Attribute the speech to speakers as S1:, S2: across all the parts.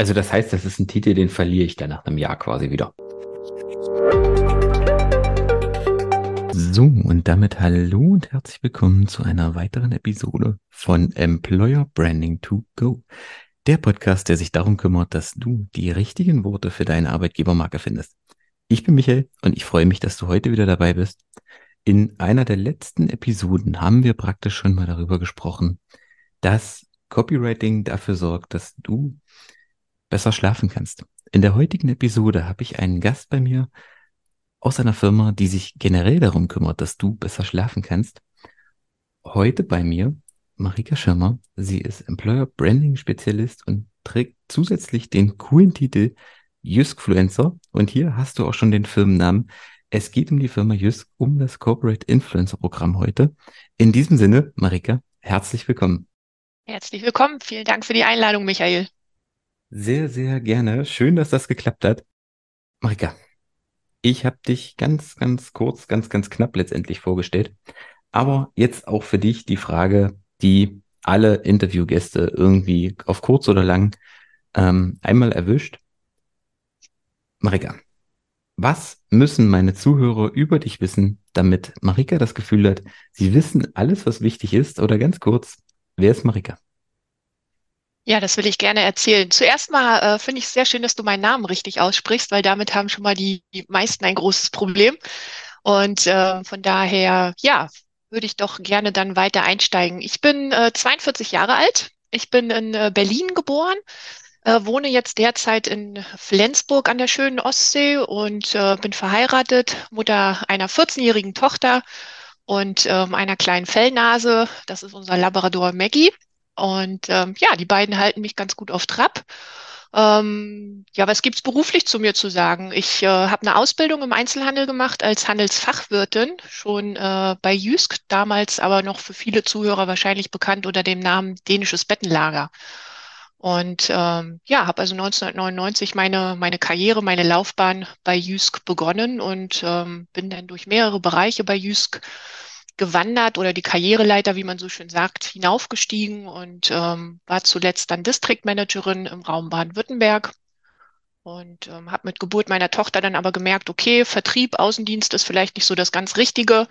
S1: Also das heißt, das ist ein Titel, den verliere ich dann nach einem Jahr quasi wieder. So, und damit hallo und herzlich willkommen zu einer weiteren Episode von Employer Branding to Go. Der Podcast, der sich darum kümmert, dass du die richtigen Worte für deine Arbeitgebermarke findest. Ich bin Michael und ich freue mich, dass du heute wieder dabei bist. In einer der letzten Episoden haben wir praktisch schon mal darüber gesprochen, dass Copywriting dafür sorgt, dass du besser schlafen kannst. In der heutigen Episode habe ich einen Gast bei mir aus einer Firma, die sich generell darum kümmert, dass du besser schlafen kannst. Heute bei mir Marika Schirmer. Sie ist Employer Branding Spezialist und trägt zusätzlich den coolen Titel Juskfluencer. Und hier hast du auch schon den Firmennamen. Es geht um die Firma Jusk, um das Corporate Influencer Programm heute. In diesem Sinne, Marika, herzlich willkommen.
S2: Herzlich willkommen. Vielen Dank für die Einladung, Michael.
S1: Sehr, sehr gerne. Schön, dass das geklappt hat. Marika, ich habe dich ganz, ganz kurz, ganz, ganz knapp letztendlich vorgestellt. Aber jetzt auch für dich die Frage, die alle Interviewgäste irgendwie auf kurz oder lang ähm, einmal erwischt. Marika, was müssen meine Zuhörer über dich wissen, damit Marika das Gefühl hat, sie wissen alles, was wichtig ist? Oder ganz kurz, wer ist Marika?
S2: Ja, das will ich gerne erzählen. Zuerst mal äh, finde ich es sehr schön, dass du meinen Namen richtig aussprichst, weil damit haben schon mal die, meisten ein großes Problem. Und äh, von daher, ja, würde ich doch gerne dann weiter einsteigen. Ich bin äh, 42 Jahre alt. Ich bin in äh, Berlin geboren, äh, wohne jetzt derzeit in Flensburg an der schönen Ostsee und äh, bin verheiratet, Mutter einer 14-jährigen Tochter und ähm, einer kleinen Fellnase. Das ist unser Labrador Maggie. Und ähm, ja, die beiden halten mich ganz gut auf Trab. Ähm, ja, was gibt's beruflich zu mir zu sagen? Ich äh, habe eine Ausbildung im Einzelhandel gemacht als Handelsfachwirtin, schon äh, bei Jysk, damals aber noch für viele Zuhörer wahrscheinlich bekannt unter dem Namen Dänisches Bettenlager. Und ähm, ja, habe also 1999 meine, meine Karriere, meine Laufbahn bei Jysk begonnen und ähm, bin dann durch mehrere Bereiche bei Jysk gewandert oder die Karriereleiter, wie man so schön sagt, hinaufgestiegen und ähm, war zuletzt dann Distriktmanagerin im Raum Baden-Württemberg und ähm, habe mit Geburt meiner Tochter dann aber gemerkt, okay, Vertrieb, Außendienst ist vielleicht nicht so das ganz Richtige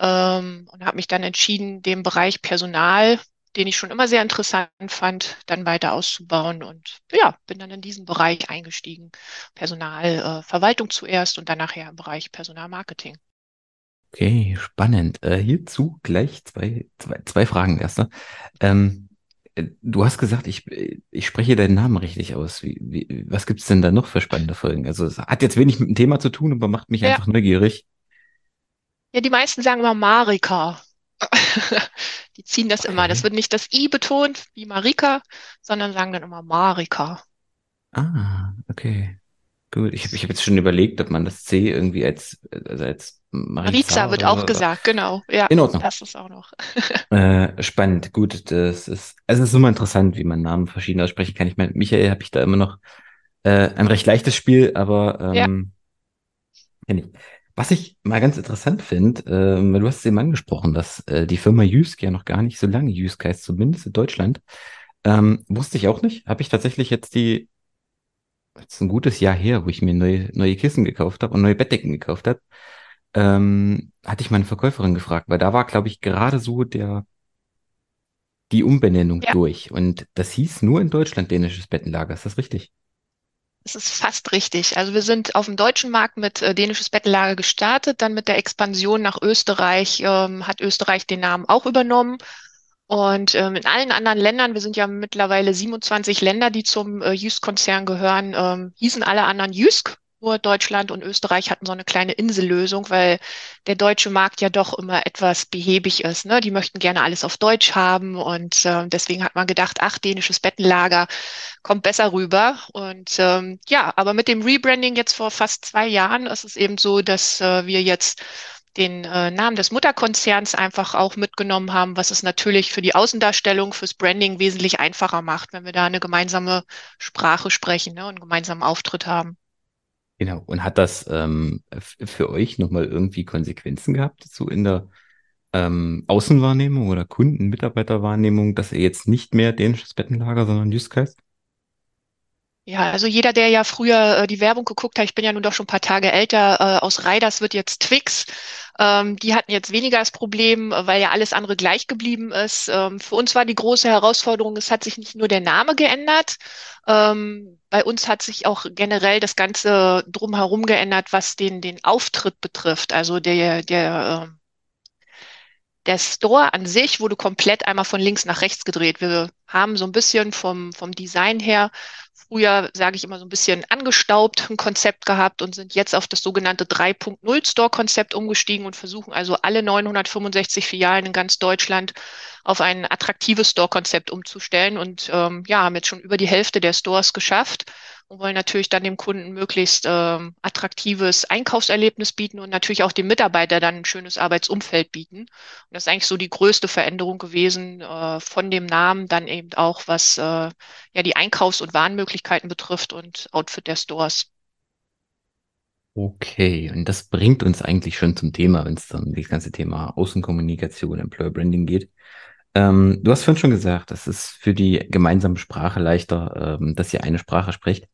S2: ähm, und habe mich dann entschieden, den Bereich Personal, den ich schon immer sehr interessant fand, dann weiter auszubauen und ja, bin dann in diesen Bereich eingestiegen. Personalverwaltung äh, zuerst und dann nachher im Bereich Personalmarketing.
S1: Okay, spannend. Äh, hierzu gleich zwei, zwei, zwei Fragen. Erster. Ähm, äh, du hast gesagt, ich, ich spreche deinen Namen richtig aus. Wie, wie, was gibt's denn da noch für spannende Folgen? Also es hat jetzt wenig mit dem Thema zu tun, aber macht mich
S2: Ja,
S1: einfach neugierig.
S2: ja, die meisten sagen immer Marika. Die ziehen das immer. Das
S1: Okay.
S2: wird nicht das I betont wie Marika, sondern sagen dann immer Marika.
S1: Ah, okay. Gut. Ich habe ich hab jetzt schon überlegt, ob man das C irgendwie als, also als
S2: Mariza
S1: Mariza
S2: wird auch gesagt, genau. Ja,
S1: In Ordnung.
S2: das ist auch noch.
S1: Äh, spannend, gut. Das ist, also es ist immer interessant, wie man Namen verschieden aussprechen kann. Ich meine, Michael habe ich da immer noch äh, ein recht leichtes Spiel, aber
S2: Ja,
S1: ähm, kenn ich. Was ich mal ganz interessant finde, ähm, weil du hast es eben angesprochen, dass äh, die Firma Jysk ja noch gar nicht so lange Jysk heißt, zumindest in Deutschland. Ähm, wusste ich auch nicht. Habe ich tatsächlich jetzt die, jetzt ein gutes Jahr her, wo ich mir neue, neue Kissen gekauft habe und neue Bettdecken gekauft habe, ähm, hatte ich meine Verkäuferin gefragt, weil da war, glaube ich, gerade so der die Umbenennung
S2: ja,
S1: durch. Und das hieß nur in Deutschland dänisches Bettenlager. Ist das richtig?
S2: es ist fast richtig. Also wir sind auf dem deutschen Markt mit äh, dänisches Bettenlager gestartet, dann mit der Expansion nach Österreich ähm, hat Österreich den Namen auch übernommen. Und ähm, in allen anderen Ländern, wir sind ja mittlerweile 27 Länder, die zum äh, Jysk-Konzern gehören, ähm, hießen alle anderen Jysk. Nur Deutschland und Österreich hatten so eine kleine Insellösung, weil der deutsche Markt ja doch immer etwas behäbig ist. Ne? Die möchten gerne alles auf Deutsch haben und äh, deswegen hat man gedacht, ach, dänisches Bettenlager kommt besser rüber. Und ähm, ja, aber mit dem Rebranding jetzt vor fast zwei Jahren ist es eben so, dass äh, wir jetzt den äh, Namen des Mutterkonzerns einfach auch mitgenommen haben, was es natürlich für die Außendarstellung, fürs Branding wesentlich einfacher macht, wenn wir da eine gemeinsame Sprache sprechen, ne, und einen gemeinsamen Auftritt haben.
S1: Genau. Und hat das ähm, für euch nochmal irgendwie Konsequenzen gehabt, so in der ähm, Außenwahrnehmung oder Kunden-Mitarbeiterwahrnehmung, dass ihr jetzt nicht mehr dänisches Bettenlager, sondern heißt?
S2: Ja, also jeder, der ja früher äh, die Werbung geguckt hat, ich bin ja nun doch schon ein paar Tage älter, äh, aus Riders wird jetzt Twix. Ähm, die hatten jetzt weniger das Problem, weil ja alles andere gleich geblieben ist. Ähm, für uns war die große Herausforderung, es hat sich nicht nur der Name geändert, ähm, bei uns hat sich auch generell das Ganze drumherum geändert, was den, den Auftritt betrifft. Also der, der, äh, der Store an sich wurde komplett einmal von links nach rechts gedreht. Wir haben so ein bisschen vom, vom Design her früher, sage ich immer, so ein bisschen angestaubt ein Konzept gehabt und sind jetzt auf das sogenannte 3.0 Store-Konzept umgestiegen und versuchen also alle 965 Filialen in ganz Deutschland auf ein attraktives Store-Konzept umzustellen. Und ähm, ja, haben jetzt schon über die Hälfte der Stores geschafft und wollen natürlich dann dem Kunden möglichst ähm, attraktives Einkaufserlebnis bieten und natürlich auch dem Mitarbeiter dann ein schönes Arbeitsumfeld bieten. Und das ist eigentlich so die größte Veränderung gewesen äh, von dem Namen, dann eben auch was äh, ja die Einkaufs- und Warenmöglichkeiten betrifft und Outfit der Stores.
S1: Okay, und das bringt uns eigentlich schon zum Thema, wenn es dann um das ganze Thema Außenkommunikation, Employer Branding geht. Ähm, du hast vorhin schon gesagt, es ist für die gemeinsame Sprache leichter, ähm, dass ihr eine Sprache spricht.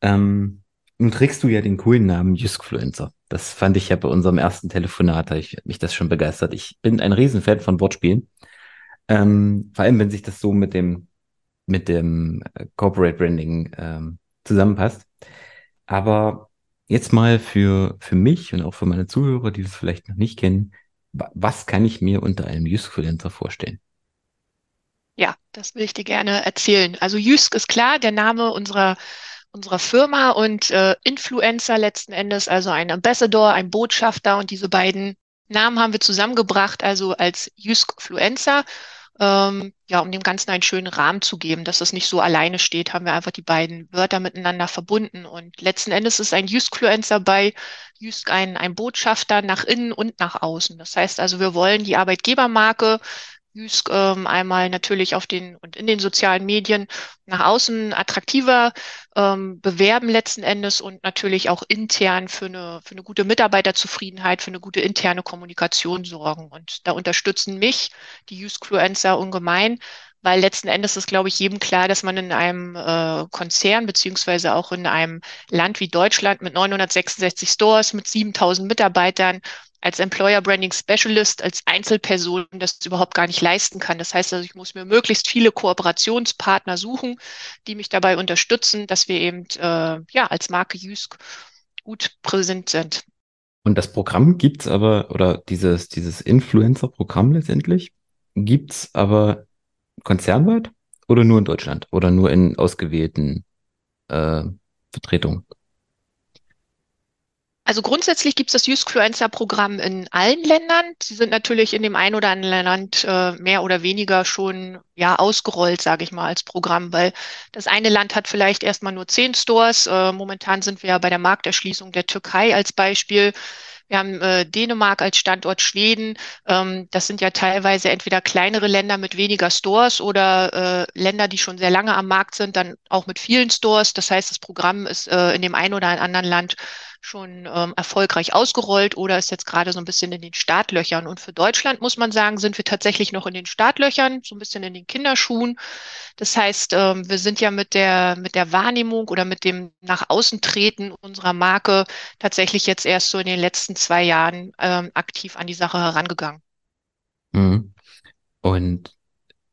S1: Ähm, nun trägst du ja den coolen Namen Juskfluencer. Das fand ich ja bei unserem ersten Telefonat, habe ich mich das schon begeistert. Ich bin ein Riesenfan von Wortspielen. Ähm, vor allem, wenn sich das so mit dem, mit dem äh, Corporate Branding ähm, zusammenpasst. Aber jetzt mal für, für mich und auch für meine Zuhörer, die das vielleicht noch nicht kennen, was kann ich mir unter einem Juskfluencer vorstellen?
S2: Ja, das will ich dir gerne erzählen. Also Jysk ist klar, der Name unserer unserer Firma und äh, Influencer letzten Endes, also ein Ambassador, ein Botschafter und diese beiden Namen haben wir zusammengebracht, also als Jyskfluencer. Ähm, ja, um dem Ganzen einen schönen Rahmen zu geben, dass es nicht so alleine steht, haben wir einfach die beiden Wörter miteinander verbunden. Und letzten Endes ist ein Jyskfluencer bei Jysk ein, ein Botschafter nach innen und nach außen. Das heißt also, wir wollen die Arbeitgebermarke Jysk ähm, einmal natürlich auf den und in den sozialen Medien nach außen attraktiver ähm, bewerben letzten Endes und natürlich auch intern für eine, für eine gute Mitarbeiterzufriedenheit, für eine gute interne Kommunikation sorgen. Und da unterstützen mich die Jyskfluencer ungemein, weil letzten Endes ist, glaube ich, jedem klar, dass man in einem äh, Konzern beziehungsweise auch in einem Land wie Deutschland mit 966 Stores, mit 7000 Mitarbeitern als Employer Branding Specialist, als Einzelperson das überhaupt gar nicht leisten kann. Das heißt also, ich muss mir möglichst viele Kooperationspartner suchen, die mich dabei unterstützen, dass wir eben äh, ja als Marke Jysk gut präsent sind.
S1: Und das Programm gibt's aber, oder dieses, dieses Influencer-Programm letztendlich, gibt's aber konzernweit oder nur in Deutschland oder nur in ausgewählten äh, Vertretungen?
S2: Also grundsätzlich gibt es das Youthfluencer-Programm in allen Ländern. Sie sind natürlich in dem einen oder anderen Land äh, mehr oder weniger schon ja ausgerollt, sage ich mal, als Programm, weil das eine Land hat vielleicht erstmal nur zehn Stores. Äh, momentan sind wir ja bei der Markterschließung der Türkei als Beispiel. Wir haben äh, Dänemark als Standort Schweden. Ähm, das sind ja teilweise entweder kleinere Länder mit weniger Stores oder äh, Länder, die schon sehr lange am Markt sind, dann auch mit vielen Stores. Das heißt, das Programm ist äh, in dem einen oder anderen Land schon ähm, erfolgreich ausgerollt oder ist jetzt gerade so ein bisschen in den Startlöchern. Und für Deutschland muss man sagen, sind wir tatsächlich noch in den Startlöchern, so ein bisschen in den Kinderschuhen. Das heißt, ähm, wir sind ja mit der, mit der Wahrnehmung oder mit dem nach außen treten unserer Marke tatsächlich jetzt erst so in den letzten zwei Jahren ähm, aktiv an die Sache herangegangen.
S1: Mhm. Und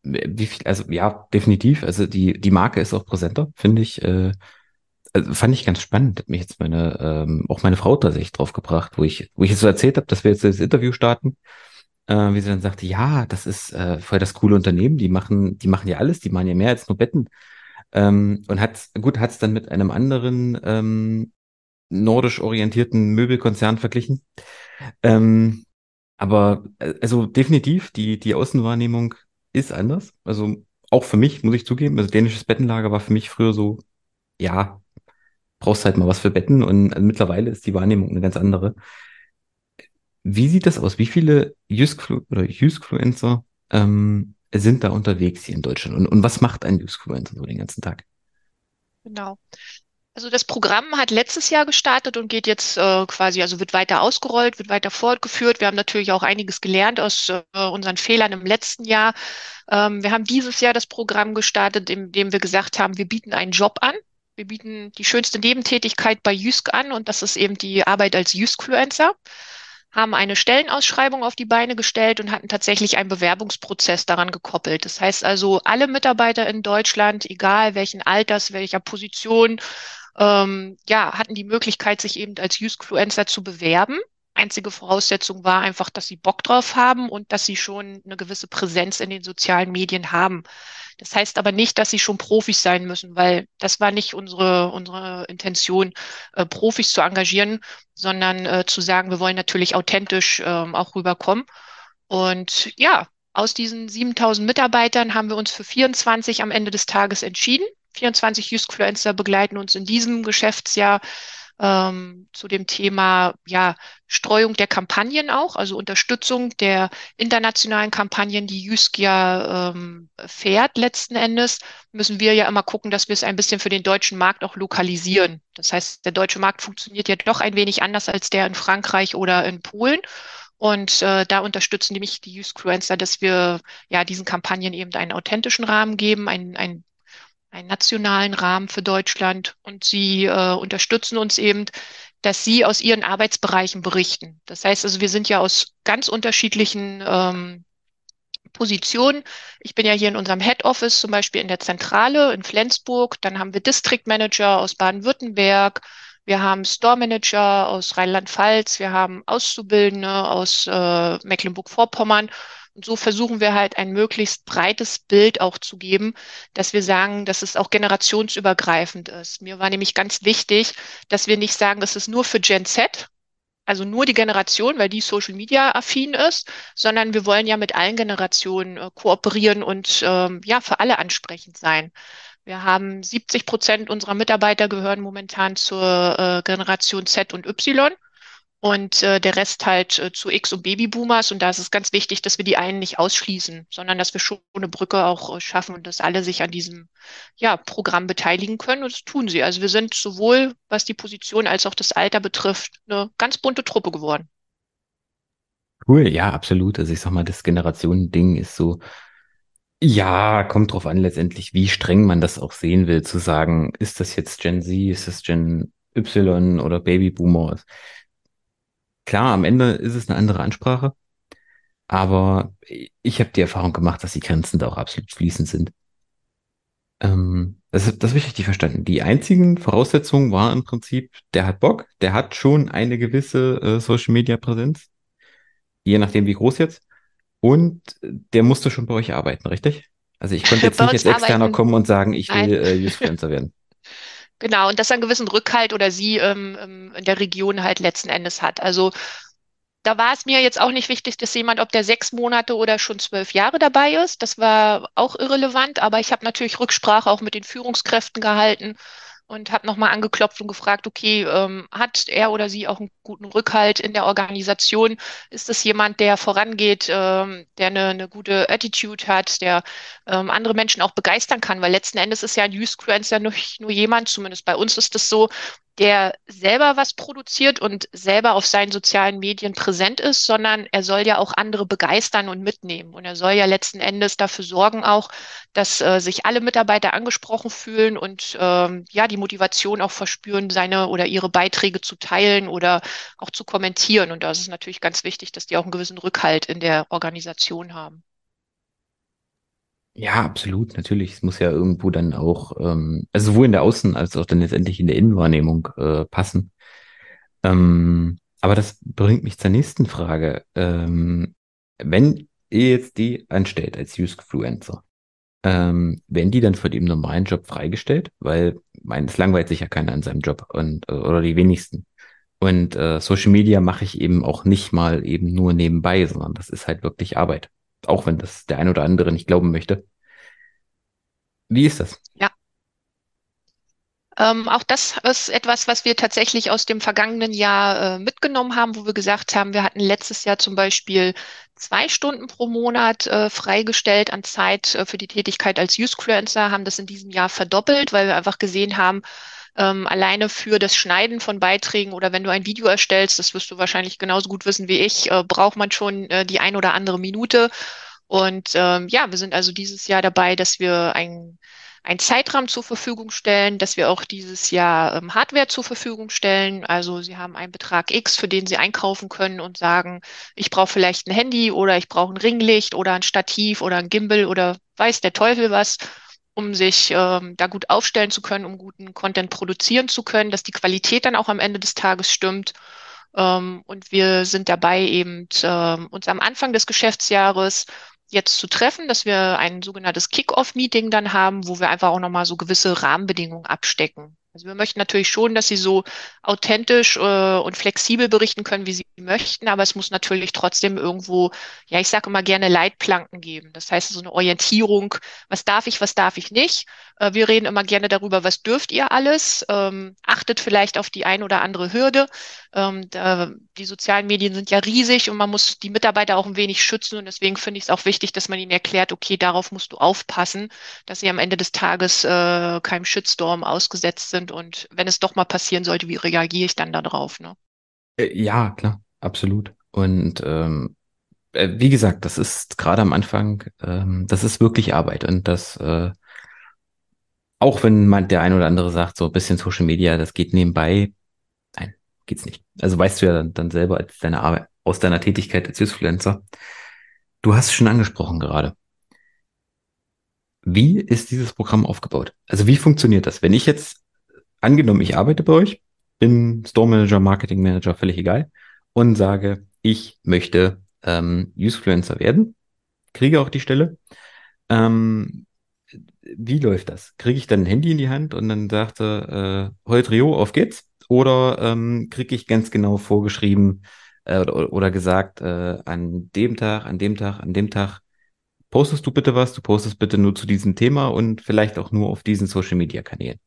S1: wie viel, also ja, definitiv. Also die, die Marke ist auch präsenter, finde ich. Äh, also fand ich ganz spannend, hat mich jetzt meine, ähm, auch meine Frau tatsächlich drauf gebracht, wo ich, wo ich jetzt so erzählt habe, dass wir jetzt das Interview starten, äh, wie sie dann sagte, ja, das ist äh, voll das coole Unternehmen, die machen, die machen ja alles, die machen ja mehr als nur Betten. Ähm, und hat, gut, hat es dann mit einem anderen ähm, nordisch orientierten Möbelkonzern verglichen. Ähm, aber äh, also definitiv, die, die Außenwahrnehmung ist anders. Also auch für mich, muss ich zugeben. Also dänisches Bettenlager war für mich früher so, ja, brauchst halt mal was für Betten und mittlerweile ist die Wahrnehmung eine ganz andere. Wie sieht das aus? Wie viele Juskflu oder Juskfluencer ähm, sind da unterwegs hier in Deutschland? Und, und was macht ein Juskfluencer so den ganzen Tag?
S2: Genau. Also das Programm hat letztes Jahr gestartet und geht jetzt äh, quasi, also wird weiter ausgerollt, wird weiter fortgeführt. Wir haben natürlich auch einiges gelernt aus äh, unseren Fehlern im letzten Jahr. Ähm, wir haben dieses Jahr das Programm gestartet, in dem wir gesagt haben, wir bieten einen Job an. Wir bieten die schönste Nebentätigkeit bei Jysk an und das ist eben die Arbeit als Jyskfluencer. Haben eine Stellenausschreibung auf die Beine gestellt und hatten tatsächlich einen Bewerbungsprozess daran gekoppelt. Das heißt also, alle Mitarbeiter in Deutschland, egal welchen Alters, welcher Position, ähm, ja, hatten die Möglichkeit, sich eben als Jyskfluencer zu bewerben. Einzige Voraussetzung war einfach, dass sie Bock drauf haben und dass sie schon eine gewisse Präsenz in den sozialen Medien haben. Das heißt aber nicht, dass sie schon Profis sein müssen, weil das war nicht unsere, unsere Intention, äh, Profis zu engagieren, sondern äh, zu sagen, wir wollen natürlich authentisch äh, auch rüberkommen. Und ja, aus diesen 7000 Mitarbeitern haben wir uns für 24 am Ende des Tages entschieden. 24 Juskfluencer begleiten uns in diesem Geschäftsjahr ähm, zu dem Thema ja, Streuung der Kampagnen auch, also Unterstützung der internationalen Kampagnen, die Jysk ja ähm, fährt letzten Endes, müssen wir ja immer gucken, dass wir es ein bisschen für den deutschen Markt auch lokalisieren. Das heißt, der deutsche Markt funktioniert ja doch ein wenig anders als der in Frankreich oder in Polen. Und äh, da unterstützen nämlich die Use-Influencer, dass wir ja diesen Kampagnen eben einen authentischen Rahmen geben, einen, einen einen nationalen Rahmen für Deutschland und sie äh, unterstützen uns eben, dass sie aus ihren Arbeitsbereichen berichten. Das heißt also, wir sind ja aus ganz unterschiedlichen ähm, Positionen. Ich bin ja hier in unserem Head Office, zum Beispiel in der Zentrale in Flensburg. Dann haben wir District Manager aus Baden-Württemberg. Wir haben Store Manager aus Rheinland-Pfalz. Wir haben Auszubildende aus äh, Mecklenburg-Vorpommern. Und so versuchen wir halt ein möglichst breites Bild auch zu geben, dass wir sagen, dass es auch generationsübergreifend ist. Mir war nämlich ganz wichtig, dass wir nicht sagen, das ist nur für Gen Z, also nur die Generation, weil die Social Media affin ist, sondern wir wollen ja mit allen Generationen äh, kooperieren und ähm, ja für alle ansprechend sein. Wir haben 70 Prozent unserer Mitarbeiter gehören momentan zur äh, Generation Z und Y und äh, der Rest halt äh, zu X und Babyboomers. Und da ist es ganz wichtig, dass wir die einen nicht ausschließen, sondern dass wir schon eine Brücke auch äh, schaffen und dass alle sich an diesem ja, Programm beteiligen können. Und das tun sie. Also wir sind sowohl, was die Position als auch das Alter betrifft, eine ganz bunte Truppe geworden.
S1: Cool, ja, absolut. Also ich sag mal, das Generationending ist so, ja, kommt drauf an letztendlich, wie streng man das auch sehen will, zu sagen, ist das jetzt Gen Z, ist das Gen Y oder Babyboomer? Klar, am Ende ist es eine andere Ansprache, aber ich habe die Erfahrung gemacht, dass die Grenzen da auch absolut fließend sind. Ähm, das, das habe ich richtig verstanden. Die einzigen Voraussetzungen waren im Prinzip, der hat Bock, der hat schon eine gewisse äh, Social Media Präsenz, je nachdem wie groß jetzt, und der musste schon bei euch arbeiten, richtig? Also ich konnte jetzt nicht als Externer kommen und sagen, ich will äh, Influencer werden.
S2: Genau, und dass er einen gewissen Rückhalt oder sie ähm, ähm, in der Region halt letzten Endes hat. Also da war es mir jetzt auch nicht wichtig, dass jemand, ob der sechs Monate oder schon zwölf Jahre dabei ist. Das war auch irrelevant, aber ich habe natürlich Rücksprache auch mit den Führungskräften gehalten und habe nochmal angeklopft und gefragt, okay, ähm, hat er oder sie auch einen guten Rückhalt in der Organisation? Ist es jemand, der vorangeht, ähm, der eine, eine gute Attitude hat, der ähm, andere Menschen auch begeistern kann? Weil letzten Endes ist ja ein Newsfluencer nicht nur jemand, zumindest bei uns ist es so, der selber was produziert und selber auf seinen sozialen Medien präsent ist, sondern er soll ja auch andere begeistern und mitnehmen. Und er soll ja letzten Endes dafür sorgen auch, dass äh, sich alle Mitarbeiter angesprochen fühlen und ähm, ja die Motivation auch verspüren, seine oder ihre Beiträge zu teilen oder auch zu kommentieren. Und da ist es natürlich ganz wichtig, dass die auch einen gewissen Rückhalt in der Organisation haben.
S1: Ja, absolut, natürlich. Es muss ja irgendwo dann auch, ähm, also sowohl in der Außen- als auch dann letztendlich in der Innenwahrnehmung äh, passen. Ähm, aber das bringt mich zur nächsten Frage. Ähm, wenn ihr jetzt die anstellt als Use-Fluencer, ähm, werden die dann von dem normalen Job freigestellt? Weil, mein, es langweilt sich ja keiner in seinem Job und, äh, oder die wenigsten. Und äh, Social Media mache ich eben auch nicht mal eben nur nebenbei, sondern das ist halt wirklich Arbeit auch wenn das der ein oder andere nicht glauben möchte. Wie ist das?
S2: Ja. Ähm, auch das ist etwas, was wir tatsächlich aus dem vergangenen Jahr äh, mitgenommen haben, wo wir gesagt haben, wir hatten letztes Jahr zum Beispiel zwei Stunden pro Monat äh, freigestellt an Zeit äh, für die Tätigkeit als Usefluencer, haben das in diesem Jahr verdoppelt, weil wir einfach gesehen haben, ähm, alleine für das Schneiden von Beiträgen oder wenn du ein Video erstellst, das wirst du wahrscheinlich genauso gut wissen wie ich, äh, braucht man schon äh, die ein oder andere Minute. Und ähm, ja, wir sind also dieses Jahr dabei, dass wir ein einen Zeitrahmen zur Verfügung stellen, dass wir auch dieses Jahr ähm, Hardware zur Verfügung stellen. Also Sie haben einen Betrag X, für den Sie einkaufen können und sagen, ich brauche vielleicht ein Handy oder ich brauche ein Ringlicht oder ein Stativ oder ein Gimbal oder weiß der Teufel was um sich ähm, da gut aufstellen zu können, um guten Content produzieren zu können, dass die Qualität dann auch am Ende des Tages stimmt. Ähm, und wir sind dabei, eben ähm, uns am Anfang des Geschäftsjahres jetzt zu treffen, dass wir ein sogenanntes Kick-Off-Meeting dann haben, wo wir einfach auch nochmal so gewisse Rahmenbedingungen abstecken. Also wir möchten natürlich schon, dass sie so authentisch äh, und flexibel berichten können, wie sie möchten, aber es muss natürlich trotzdem irgendwo, ja, ich sage immer gerne Leitplanken geben. Das heißt, so eine Orientierung, was darf ich, was darf ich nicht. Äh, wir reden immer gerne darüber, was dürft ihr alles. Ähm, achtet vielleicht auf die ein oder andere Hürde. Ähm, da, die sozialen Medien sind ja riesig und man muss die Mitarbeiter auch ein wenig schützen und deswegen finde ich es auch wichtig, dass man ihnen erklärt, okay, darauf musst du aufpassen, dass sie am Ende des Tages äh, keinem Shitstorm ausgesetzt sind sind und wenn es doch mal passieren sollte, wie reagiere ich dann darauf? Ne?
S1: Äh, ja, klar, absolut. Und ähm, äh, wie gesagt, das ist gerade am Anfang, ähm, das ist wirklich Arbeit und das äh, auch wenn man der ein oder andere sagt, so ein bisschen Social Media, das geht nebenbei, nein, geht's nicht. Also weißt du ja dann, dann selber als deine Arbeit, aus deiner Tätigkeit als Influencer. Du hast es schon angesprochen gerade. Wie ist dieses Programm aufgebaut? Also wie funktioniert das? Wenn ich jetzt angenommen, ich arbeite bei euch, bin Store Manager, Marketing Manager, völlig egal, und sage, ich möchte ähm, Usefluencer werden, kriege auch die Stelle. Ähm, wie läuft das? Kriege ich dann ein Handy in die Hand und dann sagte, äh, heute Rio, auf geht's? Oder ähm, kriege ich ganz genau vorgeschrieben äh, oder, oder gesagt, äh, an dem Tag, an dem Tag, an dem Tag postest du bitte was, du postest bitte nur zu diesem Thema und vielleicht auch nur auf diesen Social Media Kanälen.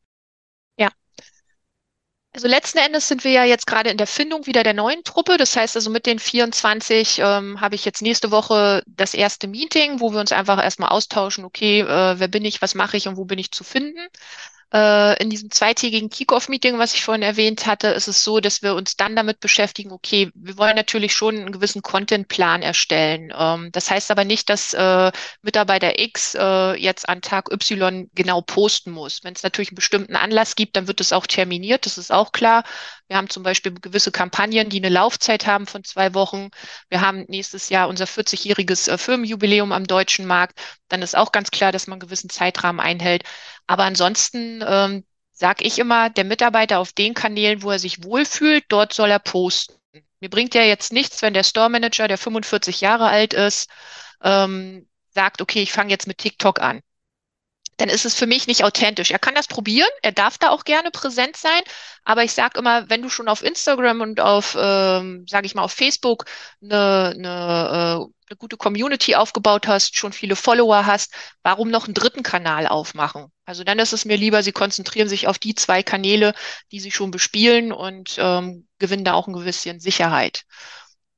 S2: Also letzten Endes sind wir ja jetzt gerade in der Findung wieder der neuen Truppe. Das heißt also mit den 24 ähm, habe ich jetzt nächste Woche das erste Meeting, wo wir uns einfach erstmal austauschen, okay, äh, wer bin ich, was mache ich und wo bin ich zu finden. Äh, in diesem zweitägigen Kick-Off-Meeting, was ich vorhin erwähnt hatte, ist es so, dass wir uns dann damit beschäftigen, okay, wir wollen natürlich schon einen gewissen Content-Plan erstellen. Ähm, das heißt aber nicht, dass äh, Mitarbeiter X äh, jetzt an Tag Y genau posten muss. Wenn es natürlich einen bestimmten Anlass gibt, dann wird es auch terminiert, das ist auch klar. Wir haben zum Beispiel gewisse Kampagnen, die eine Laufzeit haben von zwei Wochen. Wir haben nächstes Jahr unser 40-jähriges äh, Firmenjubiläum am deutschen Markt. Dann ist auch ganz klar, dass man einen gewissen Zeitrahmen einhält. Aber ansonsten ähm, sage ich immer, der Mitarbeiter auf den Kanälen, wo er sich wohlfühlt, dort soll er posten. Mir bringt ja jetzt nichts, wenn der Store Manager, der 45 Jahre alt ist, ähm, sagt, okay, ich fange jetzt mit TikTok an dann ist es für mich nicht authentisch. Er kann das probieren, er darf da auch gerne präsent sein, aber ich sage immer, wenn du schon auf Instagram und auf, ähm, sage ich mal, auf Facebook eine, eine, äh, eine gute Community aufgebaut hast, schon viele Follower hast, warum noch einen dritten Kanal aufmachen? Also dann ist es mir lieber, sie konzentrieren sich auf die zwei Kanäle, die sie schon bespielen und ähm, gewinnen da auch ein gewisses Sicherheit.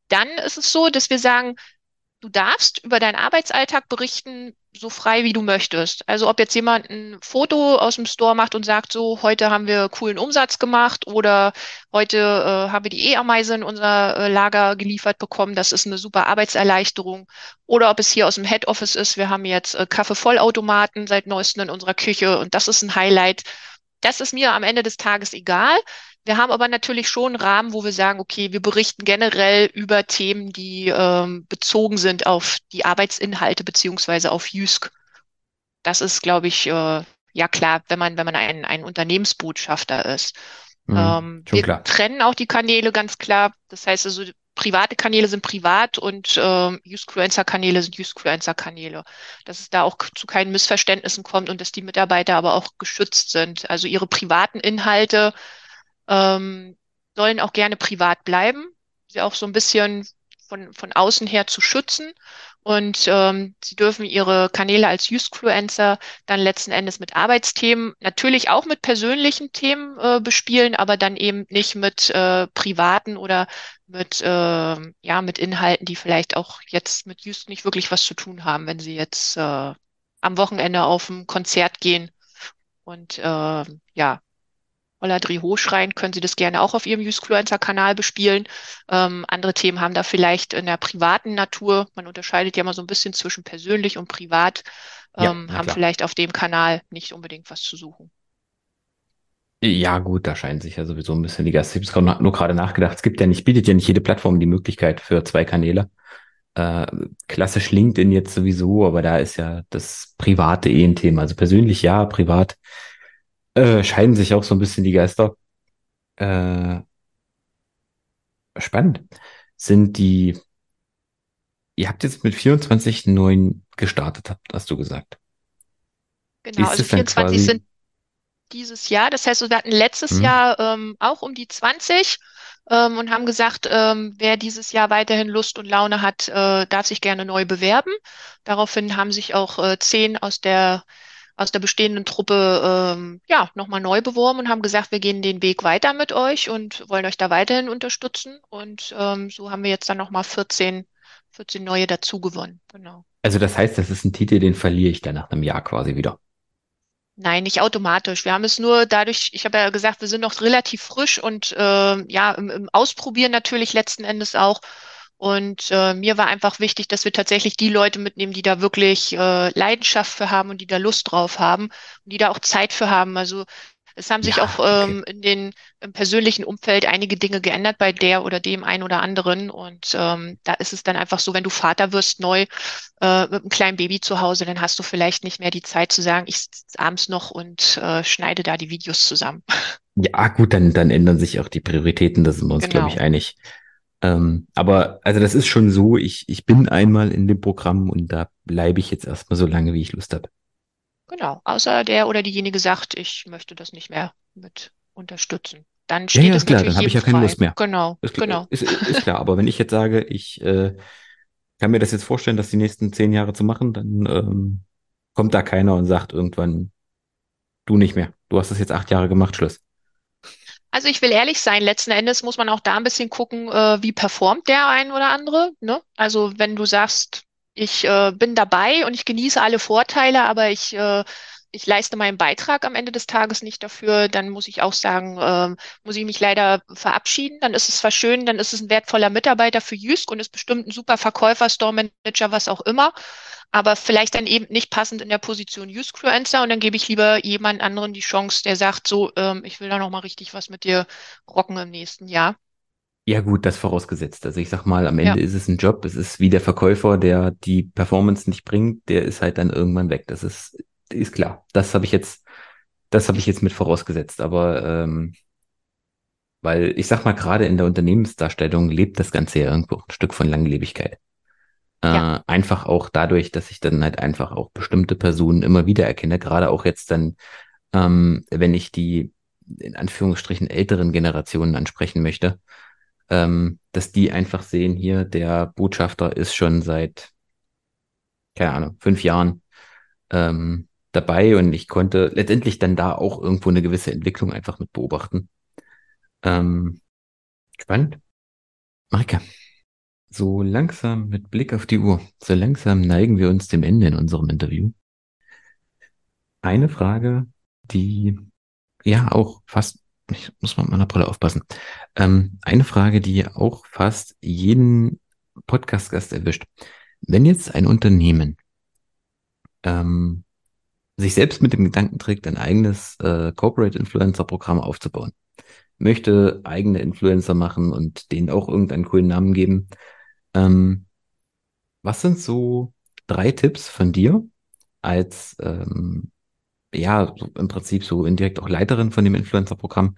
S2: Dann ist es so, dass wir sagen, Du darfst über deinen Arbeitsalltag berichten, so frei wie du möchtest. Also ob jetzt jemand ein Foto aus dem Store macht und sagt, so, heute haben wir coolen Umsatz gemacht oder heute äh, haben wir die E-Ameise in unser äh, Lager geliefert bekommen, das ist eine super Arbeitserleichterung. Oder ob es hier aus dem Head Office ist, wir haben jetzt äh, Kaffeevollautomaten seit neuestem in unserer Küche und das ist ein Highlight. Das ist mir am Ende des Tages egal. Wir haben aber natürlich schon einen Rahmen, wo wir sagen, okay, wir berichten generell über Themen, die ähm, bezogen sind auf die Arbeitsinhalte beziehungsweise auf JUSC. Das ist, glaube ich, äh, ja klar, wenn man, wenn man ein, ein Unternehmensbotschafter ist. Mhm, ähm, wir klar. trennen auch die Kanäle ganz klar. Das heißt also, private Kanäle sind privat und ähm, Usefluencer-Kanäle sind Usefluencer-Kanäle. Dass es da auch zu keinen Missverständnissen kommt und dass die Mitarbeiter aber auch geschützt sind. Also ihre privaten Inhalte ähm, sollen auch gerne privat bleiben, sie auch so ein bisschen von, von außen her zu schützen. Und ähm, sie dürfen ihre Kanäle als Usefluencer dann letzten Endes mit Arbeitsthemen, natürlich auch mit persönlichen Themen äh, bespielen, aber dann eben nicht mit äh, privaten oder mit, äh, ja, mit Inhalten, die vielleicht auch jetzt mit Just nicht wirklich was zu tun haben, wenn sie jetzt äh, am Wochenende auf ein Konzert gehen und äh, ja, Holladri Hochschrein, können Sie das gerne auch auf Ihrem Usefluencer-Kanal bespielen. Ähm, andere Themen haben da vielleicht in der privaten Natur, man unterscheidet ja mal so ein bisschen zwischen persönlich und privat, ähm, ja, haben vielleicht auf dem Kanal nicht unbedingt was zu suchen.
S1: Ja, gut, da scheinen sich ja sowieso ein bisschen die Gäste. Ich habe nur gerade nachgedacht, es gibt ja nicht, bietet ja nicht jede Plattform die Möglichkeit für zwei Kanäle. Äh, klassisch LinkedIn jetzt sowieso, aber da ist ja das Private eh ein Thema. Also persönlich ja, privat äh, scheiden sich auch so ein bisschen die Geister. Äh, spannend. Sind die, ihr habt jetzt mit 24 neuen gestartet, hast du gesagt.
S2: Genau, also 24 sind dieses Jahr. Das heißt, wir hatten letztes hm. Jahr ähm, auch um die 20 ähm, und haben gesagt, ähm, wer dieses Jahr weiterhin Lust und Laune hat, äh, darf sich gerne neu bewerben. Daraufhin haben sich auch äh, zehn aus der aus der bestehenden Truppe ähm, ja nochmal neu beworben und haben gesagt, wir gehen den Weg weiter mit euch und wollen euch da weiterhin unterstützen. Und ähm, so haben wir jetzt dann nochmal 14, 14 neue dazu gewonnen. Genau.
S1: Also das heißt, das ist ein Titel, den verliere ich dann nach einem Jahr quasi wieder.
S2: Nein, nicht automatisch. Wir haben es nur dadurch, ich habe ja gesagt, wir sind noch relativ frisch und äh, ja, im, im Ausprobieren natürlich letzten Endes auch. Und äh, mir war einfach wichtig, dass wir tatsächlich die Leute mitnehmen, die da wirklich äh, Leidenschaft für haben und die da Lust drauf haben und die da auch Zeit für haben. Also es haben sich ja, auch ähm, okay. in den im persönlichen Umfeld einige Dinge geändert bei der oder dem einen oder anderen. Und ähm, da ist es dann einfach so, wenn du Vater wirst neu äh, mit einem kleinen Baby zu Hause, dann hast du vielleicht nicht mehr die Zeit zu sagen, ich sitze abends noch und äh, schneide da die Videos zusammen.
S1: Ja, gut, dann, dann ändern sich auch die Prioritäten, da sind wir uns, genau. glaube ich, einig. Ähm, aber also das ist schon so, ich, ich bin einmal in dem Programm und da bleibe ich jetzt erstmal so lange, wie ich Lust habe.
S2: Genau, außer der oder diejenige sagt, ich möchte das nicht mehr mit unterstützen. Dann steht
S1: ja, ja,
S2: es
S1: klar, dann habe ich ja keine frei. Lust mehr.
S2: Genau,
S1: ist,
S2: genau.
S1: Ist, ist, klar, aber wenn ich jetzt sage, ich äh, kann mir das jetzt vorstellen, das die nächsten zehn Jahre zu machen, dann ähm, kommt da keiner und sagt irgendwann, du nicht mehr. Du hast das jetzt acht Jahre gemacht, Schluss.
S2: Also ich will ehrlich sein, letzten Endes muss man auch da ein bisschen gucken, äh, wie performt der ein oder andere. Ne? Also wenn du sagst, ich äh, bin dabei und ich genieße alle Vorteile, aber ich, äh, ich leiste meinen Beitrag am Ende des Tages nicht dafür, dann muss ich auch sagen, äh, muss ich mich leider verabschieden. Dann ist es zwar schön, dann ist es ein wertvoller Mitarbeiter für Jysk und ist bestimmt ein super Verkäufer, Store Manager, was auch immer, aber vielleicht dann eben nicht passend in der Position Jysk-Influencer und dann gebe ich lieber jemand anderen die Chance, der sagt so, ähm, ich will da noch mal richtig was mit dir rocken im nächsten Jahr.
S1: Ja, gut, das vorausgesetzt. Also ich sag mal, am Ende ja. ist es ein Job. Es ist wie der Verkäufer, der die Performance nicht bringt, der ist halt dann irgendwann weg. Das ist, ist klar. Das habe ich jetzt, das habe ich jetzt mit vorausgesetzt. Aber ähm, weil ich sag mal, gerade in der Unternehmensdarstellung lebt das Ganze ja irgendwo ein Stück von Langlebigkeit. Ja. Äh, einfach auch dadurch, dass ich dann halt einfach auch bestimmte Personen immer wieder erkenne, gerade auch jetzt dann, ähm, wenn ich die in Anführungsstrichen älteren Generationen ansprechen möchte, ähm, dass die einfach sehen, hier, der Botschafter ist schon seit, keine Ahnung, fünf Jahren ähm, dabei und ich konnte letztendlich dann da auch irgendwo eine gewisse Entwicklung einfach mit beobachten. Ähm, spannend. Marike, so langsam mit Blick auf die Uhr, so langsam neigen wir uns dem Ende in unserem Interview. Eine Frage, die ja auch fast ich muss mal mit meiner Brille aufpassen. Ähm, eine Frage, die auch fast jeden Podcast-Gast erwischt. Wenn jetzt ein Unternehmen ähm, sich selbst mit dem Gedanken trägt, ein eigenes äh, Corporate Influencer-Programm aufzubauen, möchte eigene Influencer machen und denen auch irgendeinen coolen Namen geben, ähm, was sind so drei Tipps von dir als ähm, ja, im Prinzip so indirekt auch Leiterin von dem Influencer-Programm.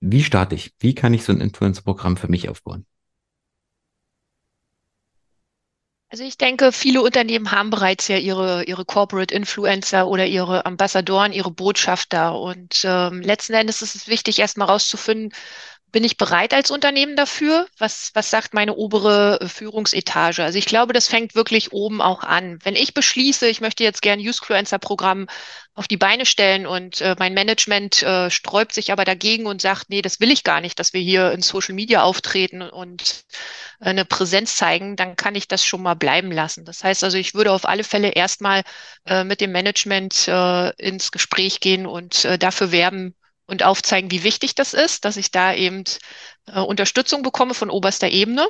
S1: Wie starte ich? Wie kann ich so ein Influencer-Programm für mich aufbauen?
S2: Also ich denke, viele Unternehmen haben bereits ja ihre, ihre Corporate Influencer oder ihre Ambassadoren, ihre Botschafter. Und ähm, letzten Endes ist es wichtig, erstmal rauszufinden, bin ich bereit als Unternehmen dafür? Was, was sagt meine obere Führungsetage? Also ich glaube, das fängt wirklich oben auch an. Wenn ich beschließe, ich möchte jetzt gern Usefluencer-Programm auf die Beine stellen und äh, mein Management äh, sträubt sich aber dagegen und sagt, nee, das will ich gar nicht, dass wir hier in Social Media auftreten und äh, eine Präsenz zeigen, dann kann ich das schon mal bleiben lassen. Das heißt also, ich würde auf alle Fälle erstmal äh, mit dem Management äh, ins Gespräch gehen und äh, dafür werben, und aufzeigen, wie wichtig das ist, dass ich da eben äh, Unterstützung bekomme von oberster Ebene.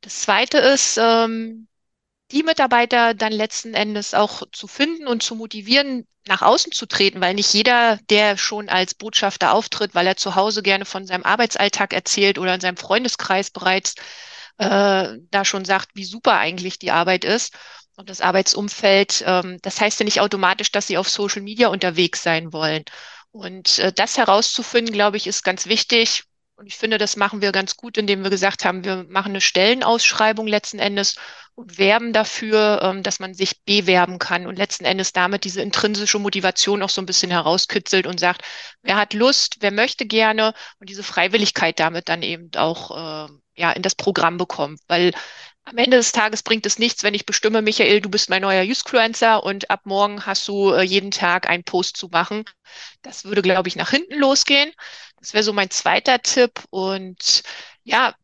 S2: Das zweite ist, ähm, die Mitarbeiter dann letzten Endes auch zu finden und zu motivieren, nach außen zu treten, weil nicht jeder, der schon als Botschafter auftritt, weil er zu Hause gerne von seinem Arbeitsalltag erzählt oder in seinem Freundeskreis bereits äh, da schon sagt, wie super eigentlich die Arbeit ist und das Arbeitsumfeld. Ähm, das heißt ja nicht automatisch, dass sie auf Social Media unterwegs sein wollen. Und äh, das herauszufinden, glaube ich, ist ganz wichtig. Und ich finde, das machen wir ganz gut, indem wir gesagt haben, wir machen eine Stellenausschreibung letzten Endes und werben dafür, ähm, dass man sich bewerben kann und letzten Endes damit diese intrinsische Motivation auch so ein bisschen herauskitzelt und sagt, wer hat Lust, wer möchte gerne und diese Freiwilligkeit damit dann eben auch äh, ja, in das Programm bekommt. Weil am Ende des Tages bringt es nichts, wenn ich bestimme, Michael, du bist mein neuer Usefluencer und ab morgen hast du äh, jeden Tag einen Post zu machen. Das würde, glaube ich, nach hinten losgehen. Das wäre so mein zweiter Tipp. Und ja,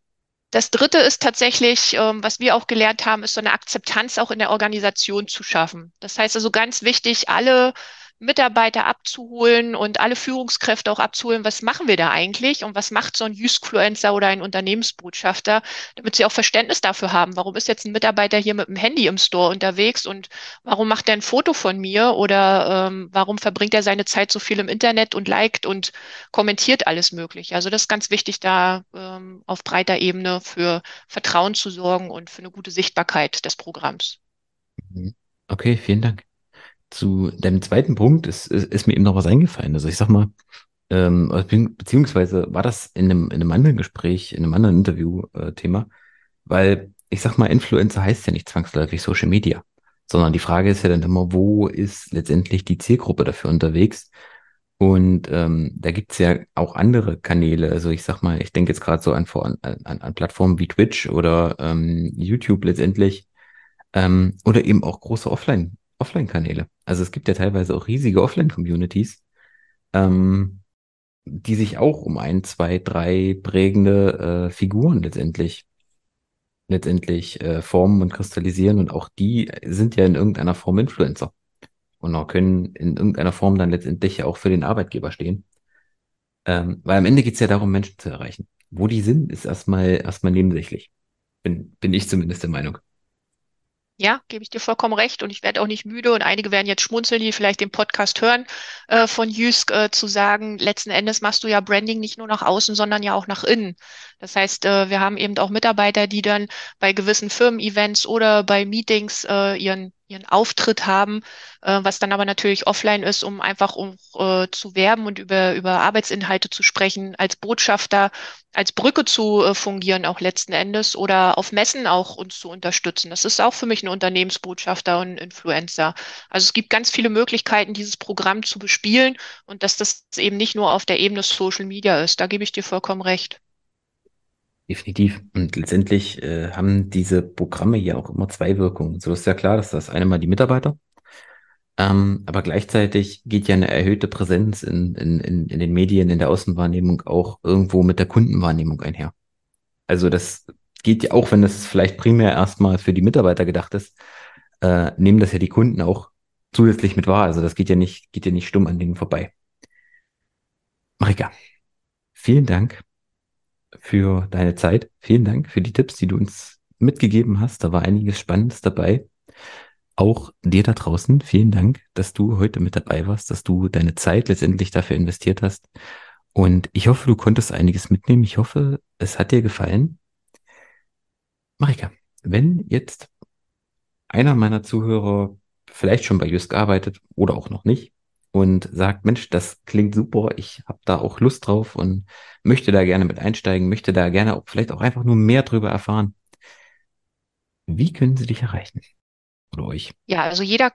S2: das dritte ist tatsächlich, ähm, was wir auch gelernt haben, ist so eine Akzeptanz auch in der Organisation zu schaffen. Das heißt also ganz wichtig, alle Mitarbeiter abzuholen und alle Führungskräfte auch abzuholen, was machen wir da eigentlich und was macht so ein Usefluencer oder ein Unternehmensbotschafter, damit sie auch Verständnis dafür haben. Warum ist jetzt ein Mitarbeiter hier mit dem Handy im Store unterwegs und warum macht er ein Foto von mir oder ähm, warum verbringt er seine Zeit so viel im Internet und liked und kommentiert alles Mögliche. Also das ist ganz wichtig, da ähm, auf breiter Ebene für Vertrauen zu sorgen und für eine gute Sichtbarkeit des Programms.
S1: Mhm. Okay, vielen Dank zu deinem zweiten Punkt ist, ist, ist mir eben noch was eingefallen. Also ich sag mal, ähm, beziehungsweise war das in einem, in einem anderen Gespräch, in einem anderen Interview-Thema, äh, weil ich sag mal, Influencer heißt ja nicht zwangsläufig Social Media, sondern die Frage ist ja dann immer, wo ist letztendlich die Zielgruppe dafür unterwegs? Und ähm, da gibt's ja auch andere Kanäle. Also ich sag mal, ich denke jetzt gerade so an, an, an Plattformen wie Twitch oder ähm, YouTube letztendlich ähm, oder eben auch große Offline- Offline-Kanäle. Also es gibt ja teilweise auch riesige Offline-Communities, ähm, die sich auch um ein, zwei, drei prägende äh, Figuren letztendlich letztendlich äh, formen und kristallisieren und auch die sind ja in irgendeiner Form Influencer und auch können in irgendeiner Form dann letztendlich auch für den Arbeitgeber stehen. Ähm, weil am Ende geht es ja darum, Menschen zu erreichen. Wo die sind, ist erstmal erstmal nebensächlich. Bin, bin ich zumindest der Meinung.
S2: Ja, gebe ich dir vollkommen recht. Und ich werde auch nicht müde. Und einige werden jetzt schmunzeln, die vielleicht den Podcast hören, äh, von Jysk äh, zu sagen, letzten Endes machst du ja Branding nicht nur nach außen, sondern ja auch nach innen. Das heißt, äh, wir haben eben auch Mitarbeiter, die dann bei gewissen Firmen-Events oder bei Meetings äh, ihren ihren Auftritt haben, äh, was dann aber natürlich offline ist, um einfach um, äh, zu werben und über, über Arbeitsinhalte zu sprechen, als Botschafter, als Brücke zu äh, fungieren auch letzten Endes oder auf Messen auch uns zu unterstützen. Das ist auch für mich ein Unternehmensbotschafter und Influencer. Also es gibt ganz viele Möglichkeiten, dieses Programm zu bespielen und dass das eben nicht nur auf der Ebene Social Media ist. Da gebe ich dir vollkommen recht.
S1: Definitiv. Und letztendlich äh, haben diese Programme ja auch immer zwei Wirkungen. So ist ja klar, dass das eine mal die Mitarbeiter, ähm, aber gleichzeitig geht ja eine erhöhte Präsenz in, in, in, in den Medien, in der Außenwahrnehmung auch irgendwo mit der Kundenwahrnehmung einher. Also das geht ja auch, wenn das vielleicht primär erstmal für die Mitarbeiter gedacht ist, äh, nehmen das ja die Kunden auch zusätzlich mit wahr. Also das geht ja nicht, geht ja nicht stumm an denen vorbei. Marika, vielen Dank für deine Zeit. Vielen Dank für die Tipps, die du uns mitgegeben hast. Da war einiges Spannendes dabei. Auch dir da draußen, vielen Dank, dass du heute mit dabei warst, dass du deine Zeit letztendlich dafür investiert hast. Und ich hoffe, du konntest einiges mitnehmen. Ich hoffe, es hat dir gefallen. Marika, wenn jetzt einer meiner Zuhörer vielleicht schon bei Just gearbeitet oder auch noch nicht, und sagt, Mensch, das klingt super, ich habe da auch Lust drauf und möchte da gerne mit einsteigen, möchte da gerne auch vielleicht auch einfach nur mehr drüber erfahren. Wie können sie dich erreichen? Oder euch?
S2: Ja, also jeder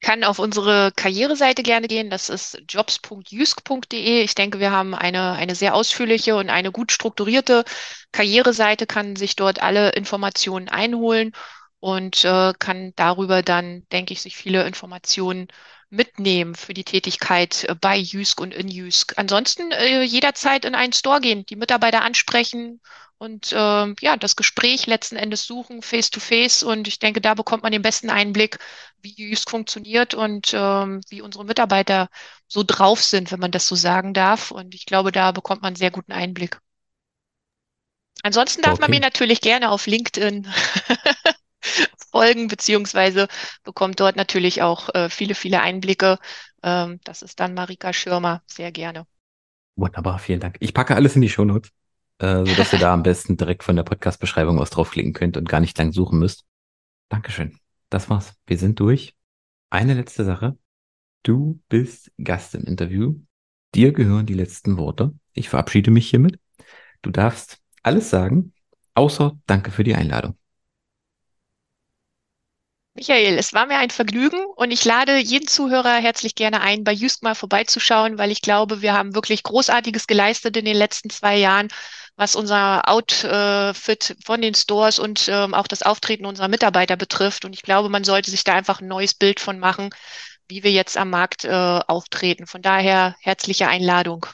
S2: kann auf unsere Karriereseite gerne gehen. Das ist jobs.jysk.de. Ich denke, wir haben eine, eine sehr ausführliche und eine gut strukturierte Karriereseite, kann sich dort alle Informationen einholen und äh, kann darüber dann, denke ich, sich viele Informationen mitnehmen für die Tätigkeit äh, bei Jysk und in Jysk. Ansonsten äh, jederzeit in einen Store gehen, die Mitarbeiter ansprechen und äh, ja, das Gespräch letzten Endes suchen, face to face. Und ich denke, da bekommt man den besten Einblick, wie Jysk funktioniert und ähm, wie unsere Mitarbeiter so drauf sind, wenn man das so sagen darf. Und ich glaube, da bekommt man einen sehr guten Einblick. Ansonsten darf okay. man mir natürlich gerne auf LinkedIn folgen, beziehungsweise bekommt dort natürlich auch äh, viele, viele Einblicke. Ähm, das ist dann Marika Schirmer, sehr gerne.
S1: Wunderbar, vielen Dank. Ich packe alles in die Shownotes, äh, sodass ihr da am besten direkt von der Podcast-Beschreibung aus draufklicken könnt und gar nicht lang suchen müsst. Dankeschön. Das war's. Wir sind durch. Eine letzte Sache. Du bist Gast im Interview. Dir gehören die letzten Worte. Ich verabschiede mich hiermit. Du darfst alles sagen, außer Danke für die Einladung.
S2: Michael, es war mir ein Vergnügen und ich lade jeden Zuhörer herzlich gerne ein, bei Jüsk mal vorbeizuschauen, weil ich glaube, wir haben wirklich Großartiges geleistet in den letzten zwei Jahren, was unser Outfit von den Stores und ähm, auch das Auftreten unserer Mitarbeiter betrifft. Und ich glaube, man sollte sich da einfach ein neues Bild von machen, wie wir jetzt am Markt äh, auftreten. Von daher herzliche Einladung.